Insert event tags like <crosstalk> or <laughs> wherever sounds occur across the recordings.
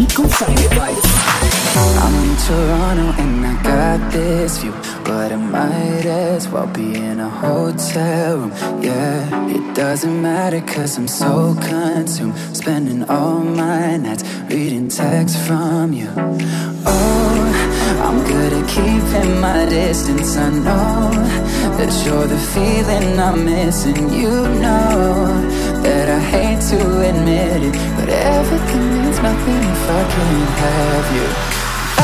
I'm in Toronto and I got this view, but I might as well be in a hotel room. Yeah, it doesn't matter cause I'm so consumed, spending all my nights reading texts from you. Oh, I'm good at keeping my distance. I know that you're the feeling I'm missing. You know that I hate to admit it, but everything means nothing if I can't have you.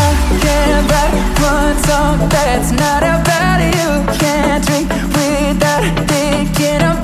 I can't write one song that's not about you. Can't drink without thinking about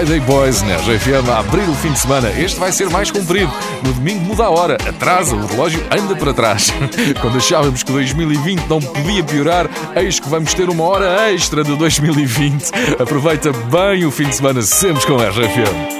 Friday Boys na RFM a abrir o fim de semana. Este vai ser mais comprido. No domingo muda a hora, atrasa, o relógio anda para trás. <laughs> Quando achávamos que 2020 não podia piorar, eis que vamos ter uma hora extra de 2020. Aproveita bem o fim de semana sempre com a RFM.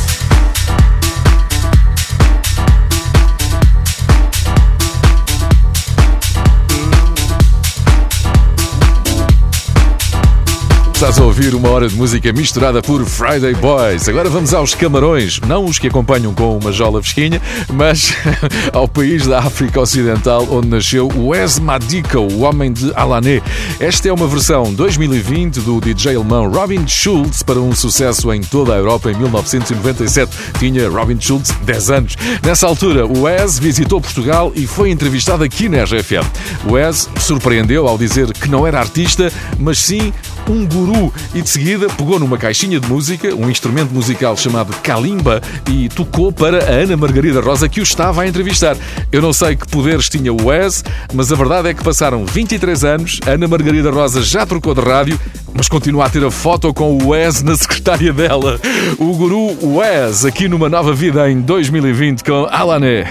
Estás a ouvir uma hora de música misturada por Friday Boys. Agora vamos aos Camarões, não os que acompanham com uma jola fresquinha, mas <laughs> ao país da África Ocidental onde nasceu Wes Madika, o homem de Alané. Esta é uma versão 2020 do DJ alemão Robin Schulz para um sucesso em toda a Europa em 1997. Tinha Robin Schulz 10 anos. Nessa altura, o Wes visitou Portugal e foi entrevistado aqui na RFM. O Wes surpreendeu ao dizer que não era artista, mas sim um guru e de seguida pegou numa caixinha de música, um instrumento musical chamado Kalimba e tocou para a Ana Margarida Rosa que o estava a entrevistar. Eu não sei que poderes tinha o Wes, mas a verdade é que passaram 23 anos, a Ana Margarida Rosa já trocou de rádio, mas continua a ter a foto com o Wes na secretária dela. O guru Wes aqui numa nova vida em 2020 com Alané.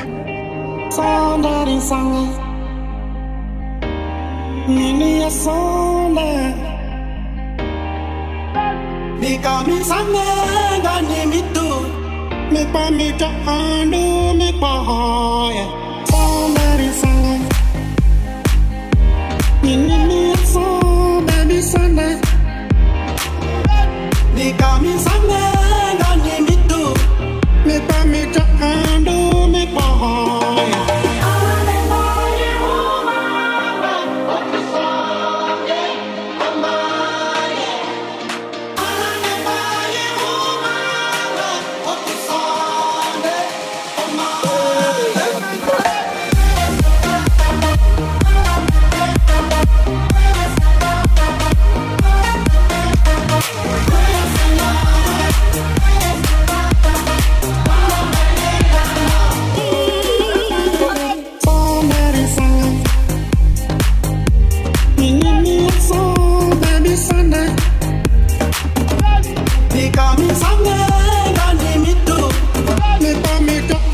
Sonda. Nika mi sange gani mi tu. Mi pa mi ta anu mi pa hoya. Somebody sang it. Nini Jamaica.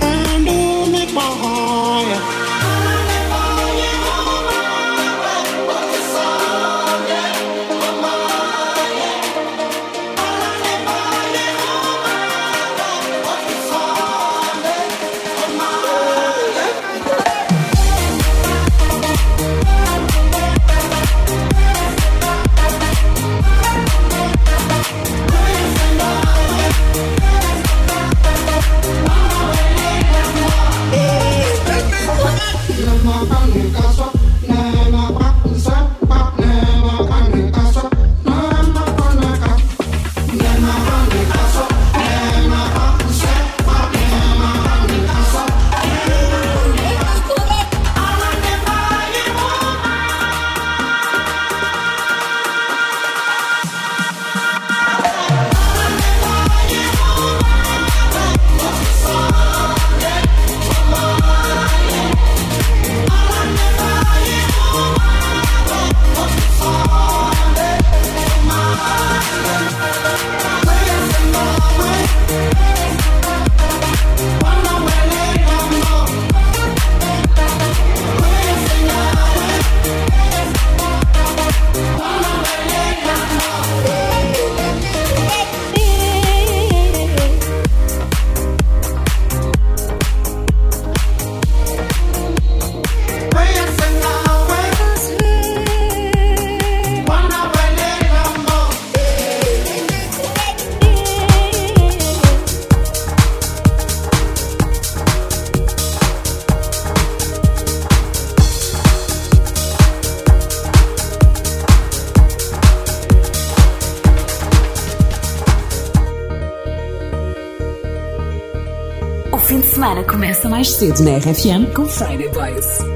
Mais cedo na RFM com Friday Boys.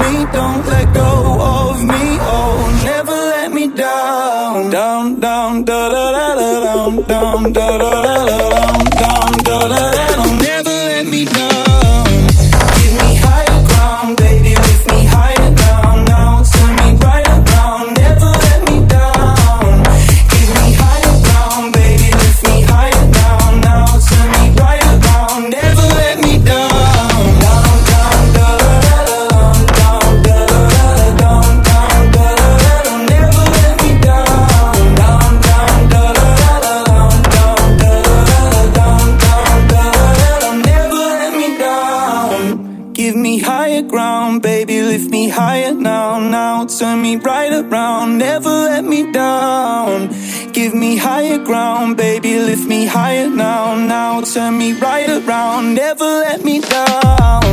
me, don't let go of me. Oh, never let me down. Down, down, da da da da down, down, da da da da down, down, da da da down. Higher ground, baby, lift me higher now. Now turn me right around, never let me down.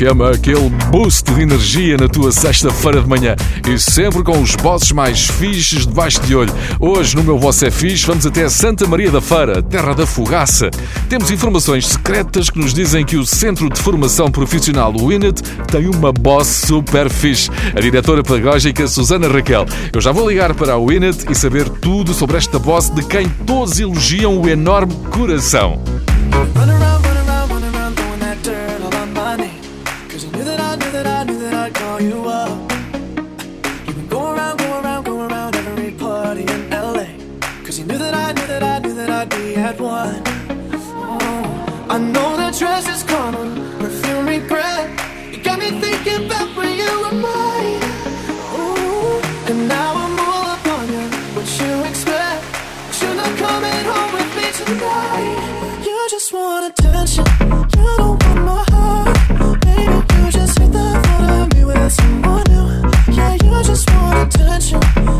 RFM, aquele boost de energia na tua sexta-feira de manhã e sempre com os bosses mais fixes debaixo de olho. Hoje, no meu Voz é Fixe, vamos até Santa Maria da Feira, terra da fogaça. Temos informações secretas que nos dizem que o Centro de Formação Profissional Winnet tem uma boss super fixe, a diretora pedagógica Susana Raquel. Eu já vou ligar para a Winnet e saber tudo sobre esta boss de quem todos elogiam o enorme coração. had one. Oh. I know the dress is common, perfume regret. You got me thinking about when you were mine. Ooh. And now I'm all up on you. What you expect? But you're not coming home with me tonight. You just want attention. You don't want my heart. Baby, you just hit the thought of me with someone new. Yeah, you just want attention.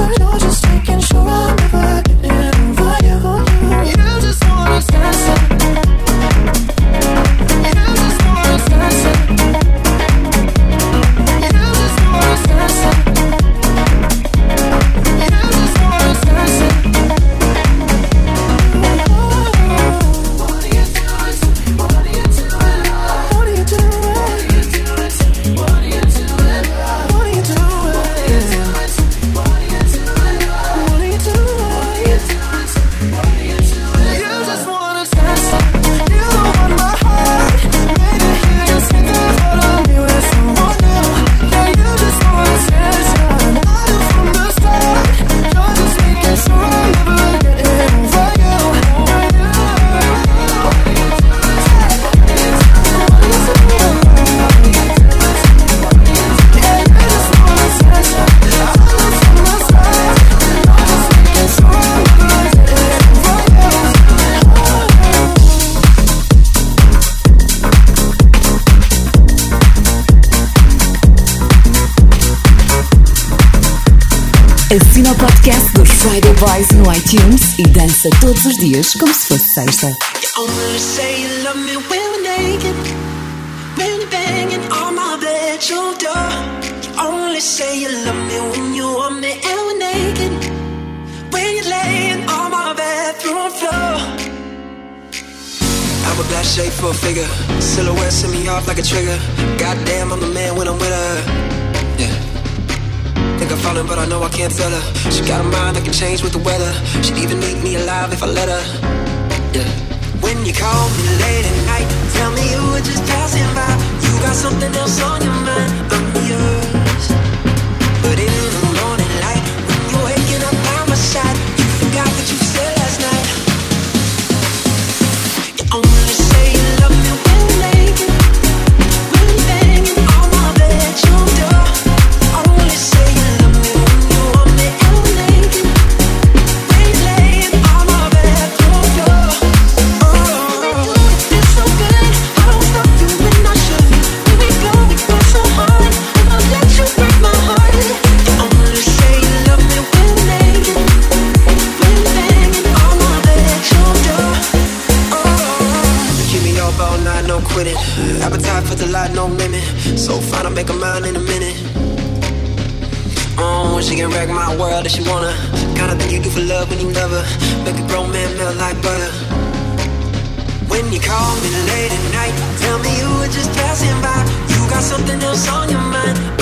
dança todos os dias como se fosse sexta. Only say you love me when you're naked. When you're banging on my bedroom door. Only say you love me when you're naked. When you're laying on my bedroom floor. I'm a black shape for a figure. Silhouette set me off like a trigger. Goddamn, I'm the man when I'm with her. Think I'm falling, but I know I can't tell her. She got a mind that can change with the weather. She'd even eat me alive if I let her. Yeah. When you call me late at night, tell me you were just passing by. You got something else on your mind, I'm yours. But in can wreck my world if she wanna. Kinda thing you do for love when you love her. Make a grown man melt like butter. When you call me late at night, tell me you were just passing by. You got something else on your mind.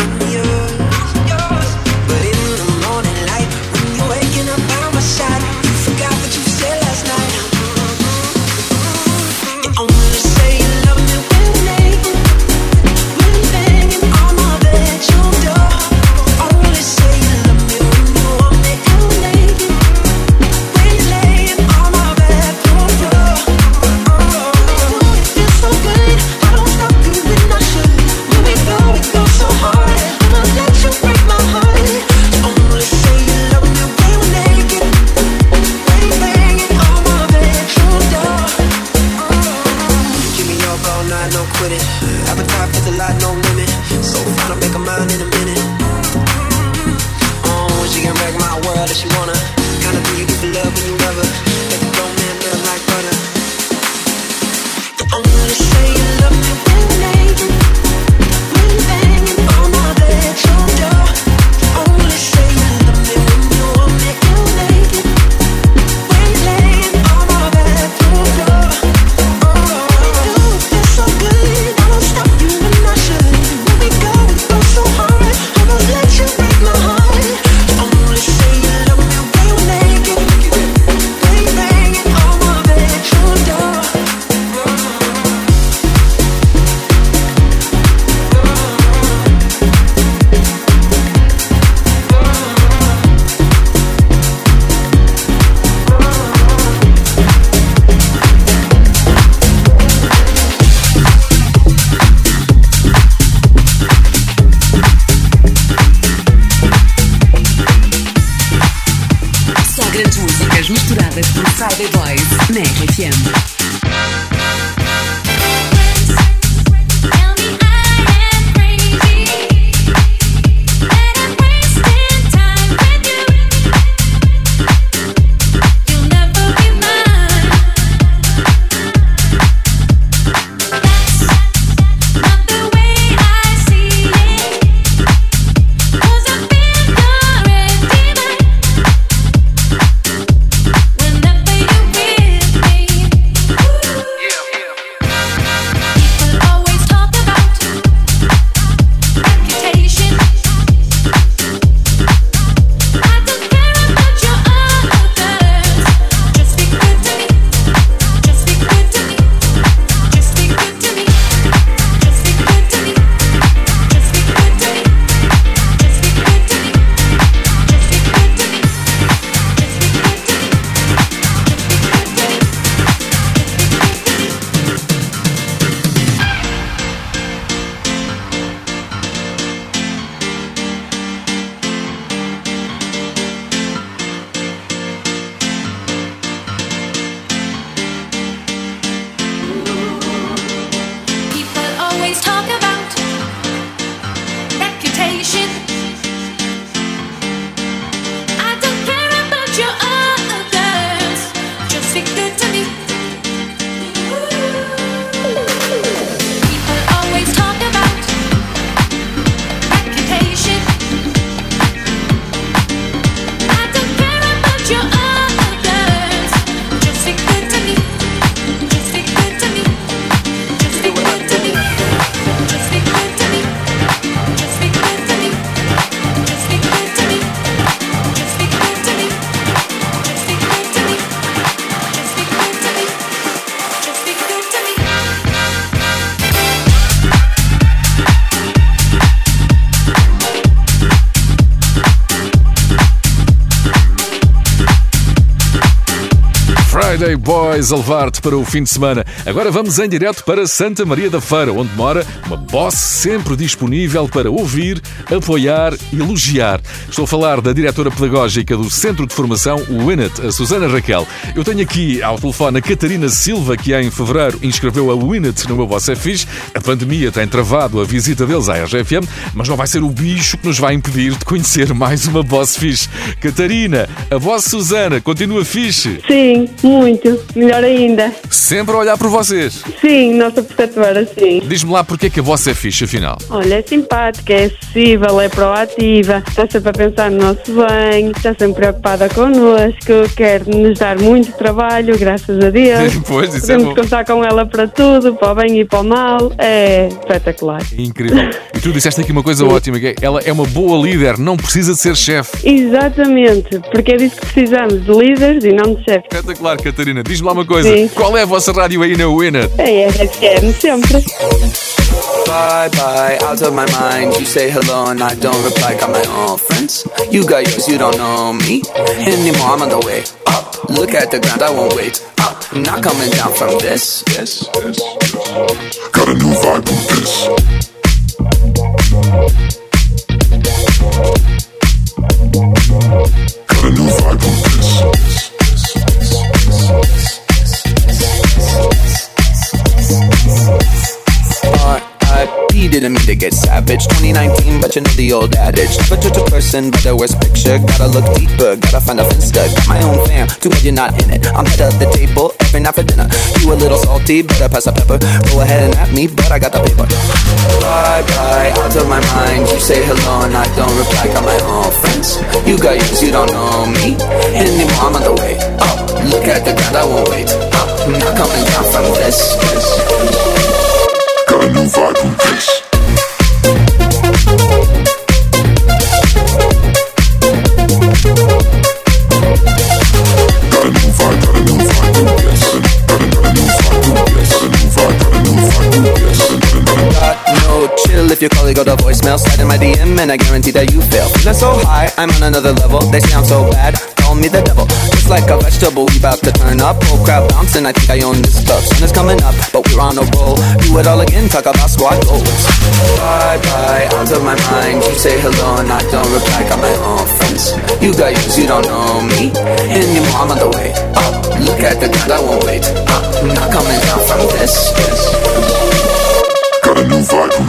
mais a levar-te para o fim de semana. Agora vamos em direto para Santa Maria da Feira, onde mora uma boss sempre disponível para ouvir, apoiar e elogiar. Estou a falar da diretora pedagógica do Centro de Formação Winnet, a Susana Raquel. Eu tenho aqui ao telefone a Catarina Silva, que em fevereiro inscreveu a Winnet no meu Boss é Fixe. A pandemia tem travado a visita deles à RGFM, mas não vai ser o bicho que nos vai impedir de conhecer mais uma boss fixe. Catarina, a voz Susana continua fixe? Sim, muito melhor ainda. Sempre a olhar por vocês. Sim, nossa preceptora, sim. Diz-me lá porque é que a vossa é fixe, afinal. Olha, é simpática, é acessível, é proativa, está sempre a pensar no nosso bem, está sempre preocupada connosco, quer nos dar muito trabalho, graças a Deus. <laughs> Pois, isso é Podemos bom. contar com ela para tudo, para o bem e para o mal. É espetacular. Incrível. <laughs> E tu disseste aqui uma coisa ótima, que é, ela é uma boa líder, não precisa de ser chefe. Exatamente, porque é disso que precisamos, de líderes e não de chefes. Espetacular, Catarina. Diz-me lá uma coisa. Sim. Qual é a vossa rádio aí na Winner? É RFM sempre. Bye bye, out of my mind. You say hello and I don't reply. Got my own friends. You got yours, you don't know me anymore. I'm on the way up. Look at the ground, I won't wait up. I'm not coming down from this. Yes, yes. Got a new vibe with this. Didn't mean to get savage. 2019, but you know the old adage. Never judge a person by their worst picture. Gotta look deeper, gotta find a finsta. Got my own fam, too bad you're not in it. I'm head of the table every night for dinner. You a little salty, better pass a pepper. Go ahead and at me, but I got the paper. Bye bye, out of my mind. You say hello and I don't reply. Got my own friends. You got yours, you don't know me anymore. I'm on the way up. Look at the ground, I won't wait. I'm not coming down from this. this. Got a new vibe with this. If your colleague go to voicemail. Slide in my DM and I guarantee that you fail. Feeling so high, I'm on another level. They I'm so bad, call me the devil. Just like a vegetable, we about to turn up. Whole crowd bouncing, I think I own this club. Sun is coming up, but we're on a roll. Do it all again, talk about squad goals. Bye bye, out of my mind. You say hello and I don't reply. Got my own friends. You got yours, you don't know me anymore. I'm on the way up. Look at the ground, I won't wait. I'm not coming down from this. this. Got a new vibe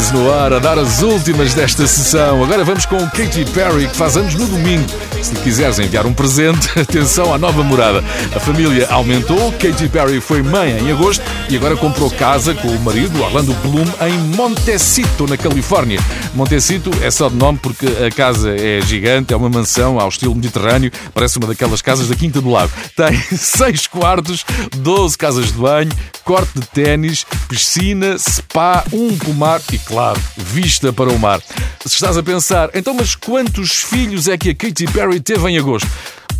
Eyes no ar, a dar as últimas desta sessão. Agora vamos com Katy Perry, que faz anos no domingo. Se lhe quiseres enviar um presente, <laughs> atenção à nova morada. A família aumentou, Katy Perry foi mãe em agosto e agora comprou casa com o marido, Orlando Bloom, em Montecito, na Califórnia. Montecito é só de nome porque a casa é gigante, é uma mansão ao estilo mediterrâneo, parece uma daquelas casas da Quinta do Lago. Tem <laughs> seis quartos, 12 casas de banho, corte de ténis, piscina, spa, um pomar e, claro, vista para o mar. Se estás a pensar, então, mas quantos filhos é que a Katy Perry teve em agosto?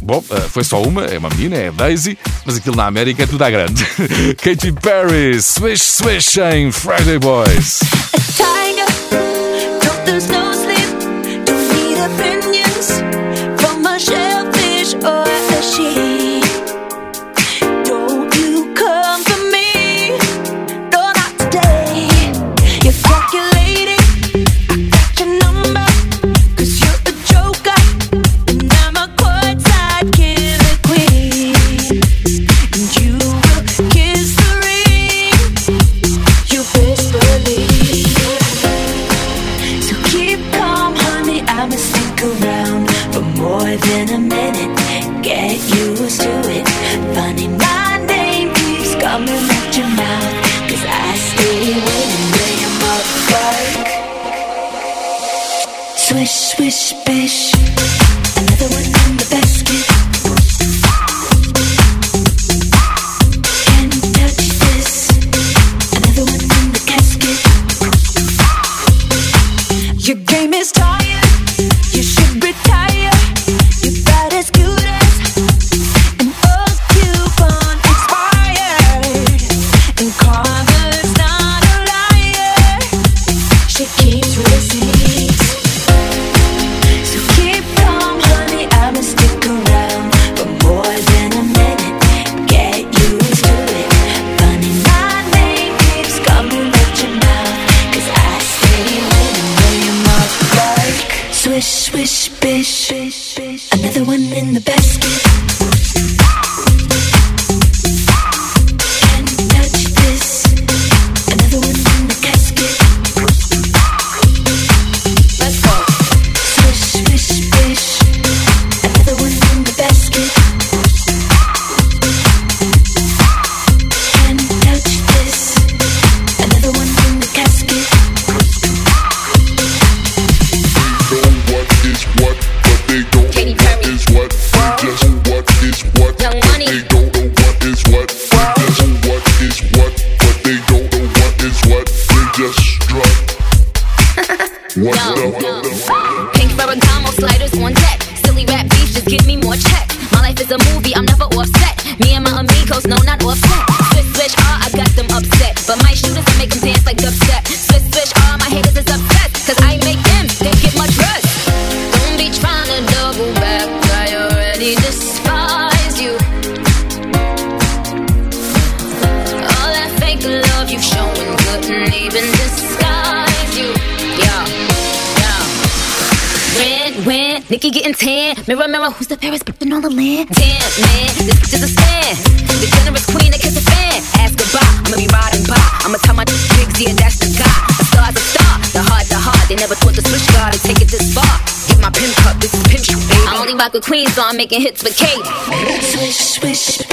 Bom, eh, foi só uma, é uma menina, é Daisy, mas aquilo na América é tudo à grande. <laughs> Katy Perry, swish swish em Friday Boys. vibe with queens on, making hits with Kate. Swish, swish.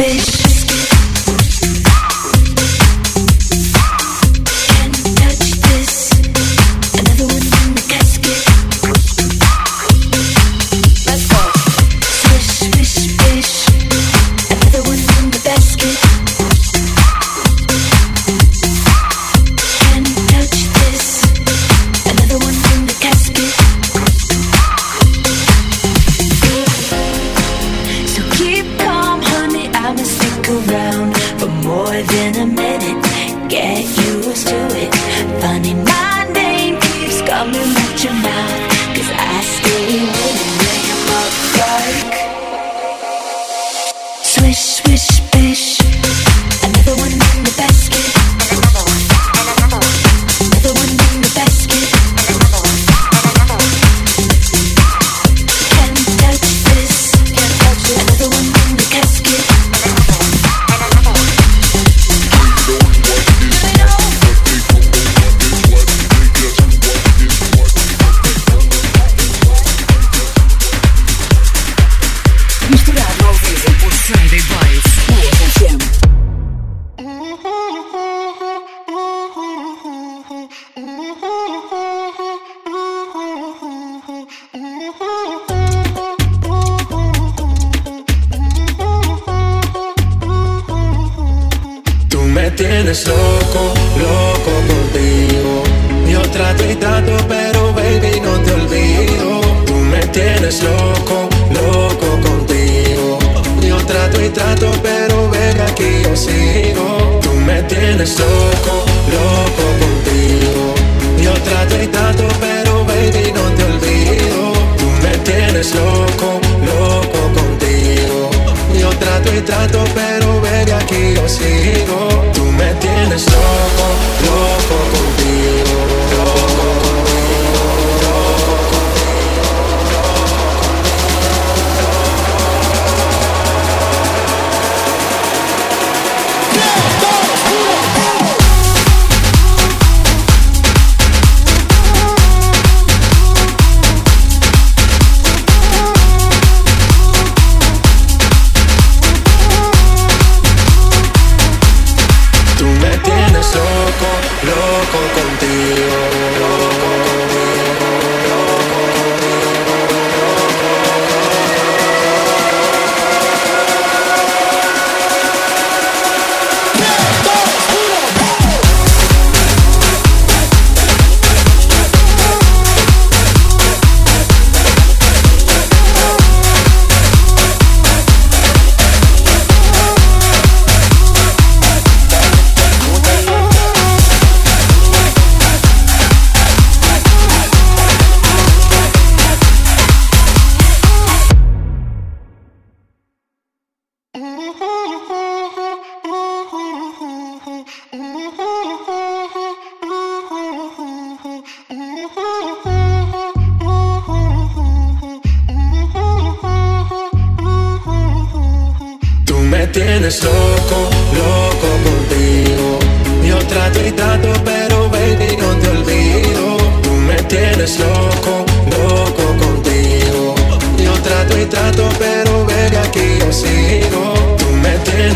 So.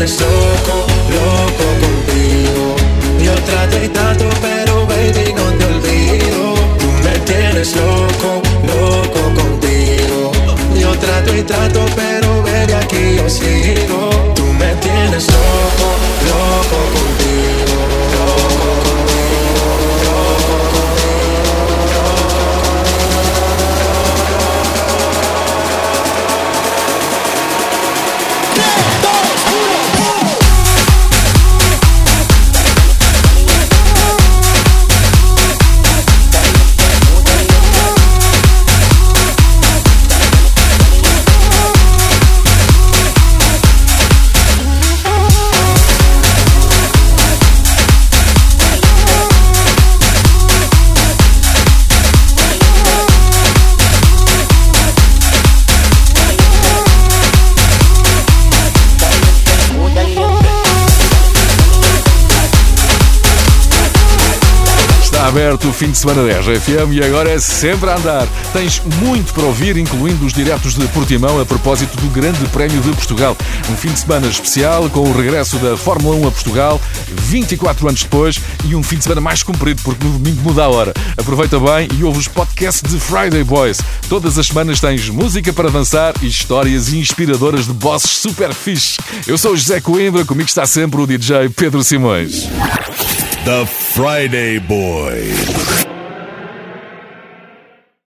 So. Aberto o fim de semana da RFM e agora é sempre a andar. Tens muito para ouvir, incluindo os diretos de Portimão a propósito do Grande Prémio de Portugal. Um fim de semana especial com o regresso da Fórmula 1 a Portugal, 24 anos depois, e um fim de semana mais comprido, porque no domingo muda a hora. Aproveita bem e ouve os podcasts de Friday Boys. Todas as semanas tens música para dançar e histórias inspiradoras de bosses super fixe. Eu sou o José Coimbra, comigo está sempre o DJ Pedro Simões. The Friday Boys.